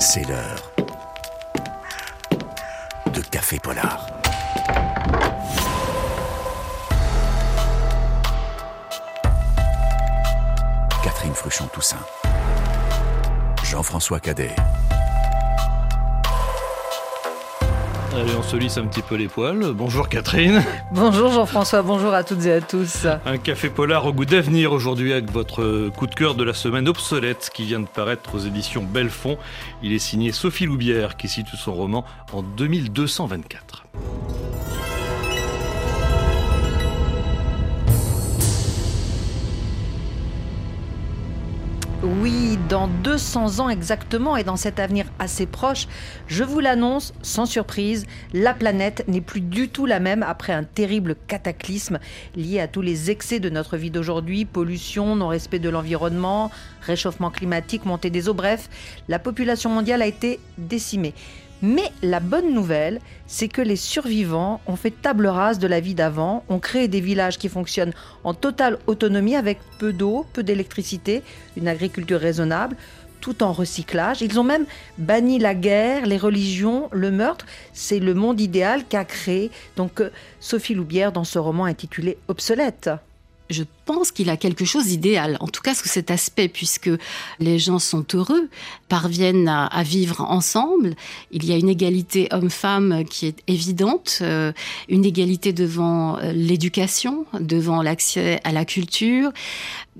C'est l'heure de Café Polar. Catherine Fruchon-Toussaint. Jean-François Cadet. Allez, on se lisse un petit peu les poils. Bonjour Catherine. Bonjour Jean-François, bonjour à toutes et à tous. Un café polar au goût d'avenir aujourd'hui avec votre coup de cœur de la semaine obsolète qui vient de paraître aux éditions Belfond. Il est signé Sophie Loubière qui situe son roman en 2224. Oui, dans 200 ans exactement et dans cet avenir assez proche, je vous l'annonce sans surprise, la planète n'est plus du tout la même après un terrible cataclysme lié à tous les excès de notre vie d'aujourd'hui, pollution, non-respect de l'environnement, réchauffement climatique, montée des eaux, bref, la population mondiale a été décimée. Mais la bonne nouvelle, c'est que les survivants ont fait table rase de la vie d'avant, ont créé des villages qui fonctionnent en totale autonomie avec peu d'eau, peu d'électricité, une agriculture raisonnable, tout en recyclage. Ils ont même banni la guerre, les religions, le meurtre. C'est le monde idéal qu'a créé donc euh, Sophie Loubière dans ce roman intitulé Obsolète pense qu'il a quelque chose d'idéal, en tout cas sous cet aspect, puisque les gens sont heureux, parviennent à, vivre ensemble. Il y a une égalité homme-femme qui est évidente, euh, une égalité devant euh, l'éducation, devant l'accès à la culture.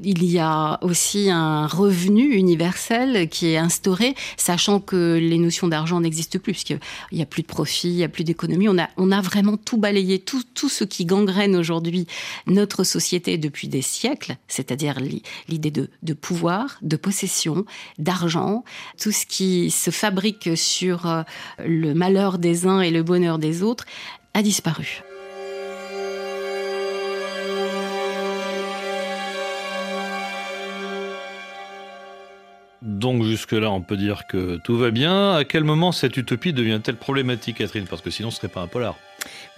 Il y a aussi un revenu universel qui est instauré, sachant que les notions d'argent n'existent plus, puisqu'il n'y a plus de profit, il n'y a plus d'économie. On a, vraiment tout balayé, tout, tout ce qui gangrène aujourd'hui notre société depuis des siècles, c'est-à-dire l'idée de, pouvoir, de possession, d'argent, tout ce qui se fabrique sur euh, le malheur des uns et le bonheur des autres, a disparu. Donc jusque-là, on peut dire que tout va bien. À quel moment cette utopie devient-elle problématique, Catherine? Parce que sinon, ce serait pas un polar.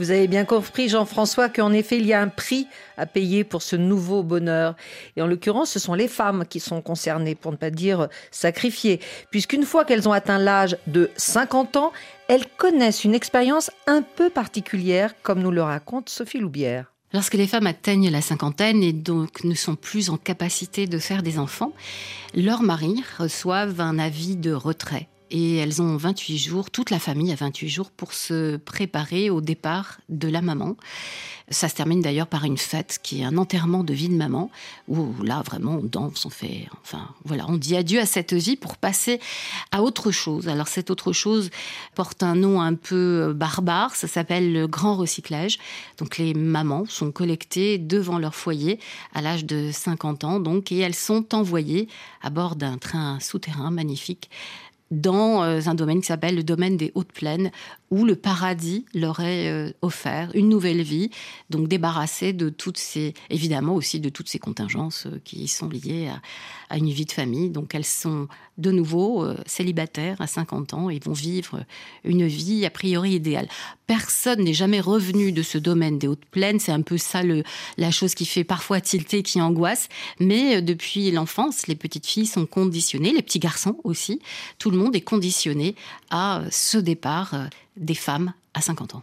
Vous avez bien compris, Jean-François, qu'en effet, il y a un prix à payer pour ce nouveau bonheur. Et en l'occurrence, ce sont les femmes qui sont concernées, pour ne pas dire sacrifiées, puisqu'une fois qu'elles ont atteint l'âge de 50 ans, elles connaissent une expérience un peu particulière, comme nous le raconte Sophie Loubière. Lorsque les femmes atteignent la cinquantaine et donc ne sont plus en capacité de faire des enfants, leurs maris reçoivent un avis de retrait et elles ont 28 jours, toute la famille a 28 jours pour se préparer au départ de la maman. Ça se termine d'ailleurs par une fête qui est un enterrement de vie de maman, où là vraiment on danse, on fait, enfin voilà, on dit adieu à cette vie pour passer à autre chose. Alors cette autre chose porte un nom un peu barbare, ça s'appelle le grand recyclage. Donc les mamans sont collectées devant leur foyer à l'âge de 50 ans, donc, et elles sont envoyées à bord d'un train souterrain magnifique dans euh, un domaine qui s'appelle le domaine des hautes plaines, où le paradis leur est euh, offert, une nouvelle vie, donc débarrassée de toutes ces, évidemment aussi de toutes ces contingences euh, qui sont liées à, une vie de famille. Donc elles sont de nouveau célibataires à 50 ans et vont vivre une vie a priori idéale. Personne n'est jamais revenu de ce domaine des hautes plaines, c'est un peu ça le, la chose qui fait parfois tilter, qui angoisse, mais depuis l'enfance, les petites filles sont conditionnées, les petits garçons aussi, tout le monde est conditionné à ce départ euh, des femmes à 50 ans.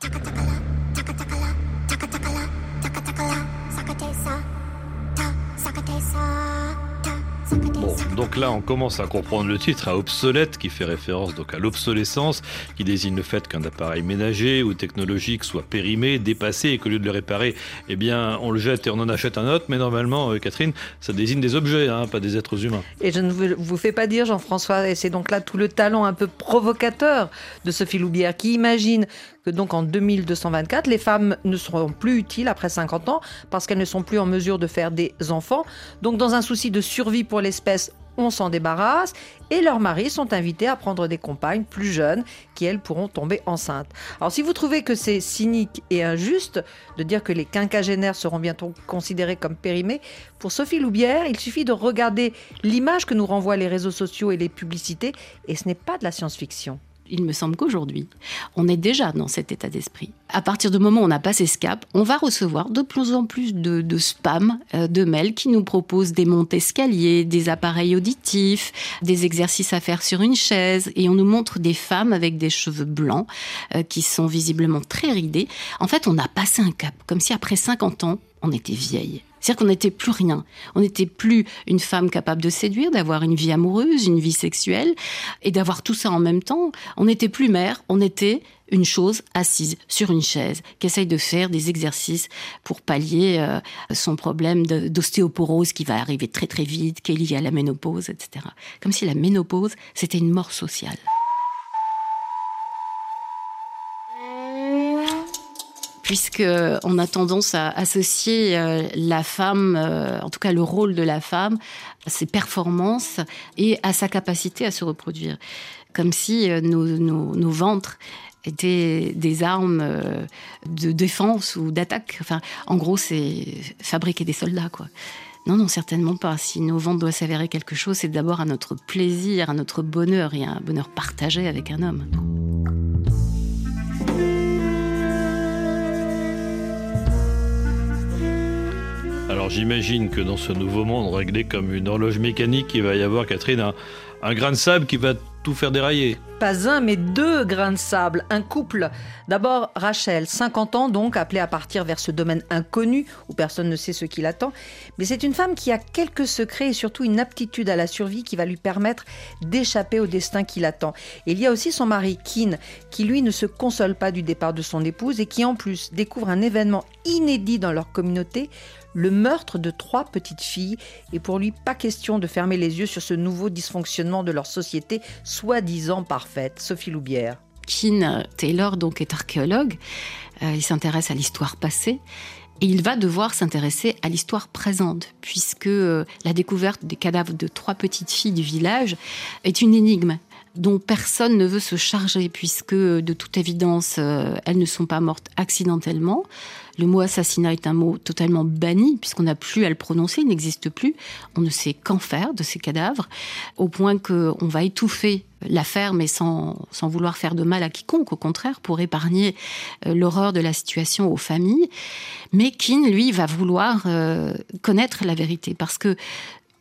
Donc là, on commence à comprendre le titre, à obsolète, qui fait référence donc à l'obsolescence, qui désigne le fait qu'un appareil ménager ou technologique soit périmé, dépassé, et qu'au lieu de le réparer, eh bien, on le jette et on en achète un autre. Mais normalement, euh, Catherine, ça désigne des objets, hein, pas des êtres humains. Et je ne vous fais pas dire, Jean-François, et c'est donc là tout le talent un peu provocateur de Sophie Loubière, qui imagine que donc en 2224, les femmes ne seront plus utiles après 50 ans parce qu'elles ne sont plus en mesure de faire des enfants. Donc dans un souci de survie pour l'espèce, on s'en débarrasse et leurs maris sont invités à prendre des compagnes plus jeunes qui, elles, pourront tomber enceintes. Alors si vous trouvez que c'est cynique et injuste de dire que les quinquagénaires seront bientôt considérés comme périmés, pour Sophie Loubière, il suffit de regarder l'image que nous renvoient les réseaux sociaux et les publicités et ce n'est pas de la science-fiction. Il me semble qu'aujourd'hui, on est déjà dans cet état d'esprit. À partir du moment où on a passé ce cap, on va recevoir de plus en plus de, spam, euh, de mails qui nous proposent des montées escaliers, des appareils auditifs, des exercices à faire sur une chaise, et on nous montre des femmes avec des cheveux blancs euh, qui sont visiblement très ridés. En fait, on a passé un cap, comme si après 50 ans, on était vieille. C'est-à-dire qu'on n'était plus rien. On n'était plus une femme capable de séduire, d'avoir une vie amoureuse, une vie sexuelle, et d'avoir tout ça en même temps. On n'était plus mère, on était une chose assise sur une chaise, qui essaye de faire des exercices pour pallier euh, son problème d'ostéoporose qui va arriver très très vite, qui est lié à la ménopause, etc. Comme si la ménopause, c'était une mort sociale. Puisque on a tendance à associer euh, la femme, euh, en tout cas le rôle de la femme, à ses performances et à sa capacité à se reproduire, comme si euh, nos, ventres étaient des armes de défense ou d'attaque. Enfin, en gros, c'est fabriquer des soldats, quoi. Non, non, certainement pas. Si nos ventres doivent s'avérer quelque chose, c'est d'abord à notre plaisir, à notre bonheur et à un bonheur partagé avec un homme. J'imagine que dans ce nouveau monde réglé comme une horloge mécanique, il va y avoir, Catherine, un grain de sable qui va tout faire dérailler. Pas un, mais deux grains de sable, un couple. D'abord Rachel, 50 ans donc, appelée à partir vers ce domaine inconnu où personne ne sait ce qui l'attend. Mais c'est une femme qui a quelques secrets et surtout une aptitude à la survie qui va lui permettre d'échapper au destin qui l'attend. Il y a aussi son mari, Keane, qui lui ne se console pas du départ de son épouse et qui en plus découvre un événement inédit dans leur communauté, le meurtre de trois petites filles. Et pour lui, pas question de fermer les yeux sur ce nouveau dysfonctionnement de leur société, soi-disant parfaite. Sophie Loubière. Keane Taylor donc est archéologue. Euh, il s'intéresse à l'histoire passée. Et il va devoir s'intéresser à l'histoire présente, puisque euh, la découverte des cadavres de trois petites filles du village est une énigme dont personne ne veut se charger, puisque de toute évidence, euh, elles ne sont pas mortes accidentellement. Le mot assassinat est un mot totalement banni, puisqu'on n'a plus à le prononcer, il n'existe plus. On ne sait qu'en faire de ces cadavres, au point qu'on va étouffer l'affaire, mais sans, sans vouloir faire de mal à quiconque, au contraire, pour épargner euh, l'horreur de la situation aux familles. Mais Keane, lui, va vouloir euh, connaître la vérité, parce que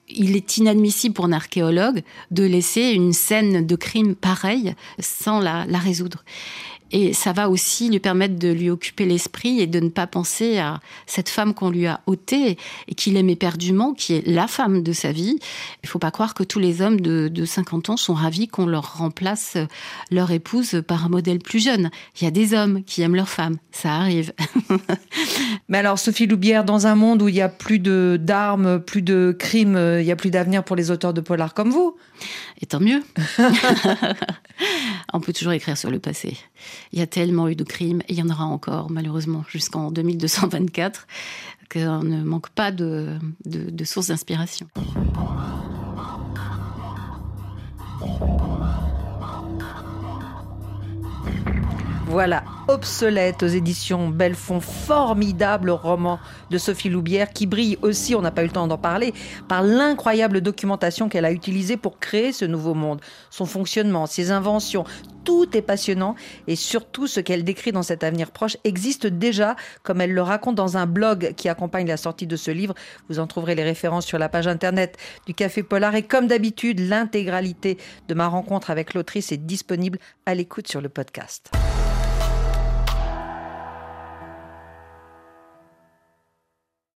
il est inadmissible pour un archéologue de laisser une scène de crime pareille sans la, la résoudre. Et ça va aussi lui permettre de lui occuper l'esprit et de ne pas penser à cette femme qu'on lui a ôtée et qu'il aime éperdument, qui est la femme de sa vie. Il faut pas croire que tous les hommes de, de 50 ans sont ravis qu'on leur remplace leur épouse par un modèle plus jeune. Il y a des hommes qui aiment leur femme. Ça arrive. Mais alors, Sophie Loubière, dans un monde où il y a plus de d'armes, plus de crimes, il y a plus d'avenir pour les auteurs de polar comme vous. Et tant mieux. On peut toujours écrire sur le passé. Il y a tellement eu de crimes, et il y en aura encore, malheureusement, jusqu'en 2224, qu'on ne manque pas de, de sources d'inspiration. Voilà, Obsolète aux éditions Belfond, formidable roman de Sophie Loubière qui brille aussi, on n'a pas eu le temps d'en parler, par l'incroyable documentation qu'elle a utilisée pour créer ce nouveau monde, son fonctionnement, ses inventions. Tout est passionnant et surtout ce qu'elle décrit dans cet avenir proche existe déjà, comme elle le raconte dans un blog qui accompagne la sortie de ce livre. Vous en trouverez les références sur la page internet du Café Polar et comme d'habitude, l'intégralité de ma rencontre avec l'autrice est disponible à l'écoute sur le podcast.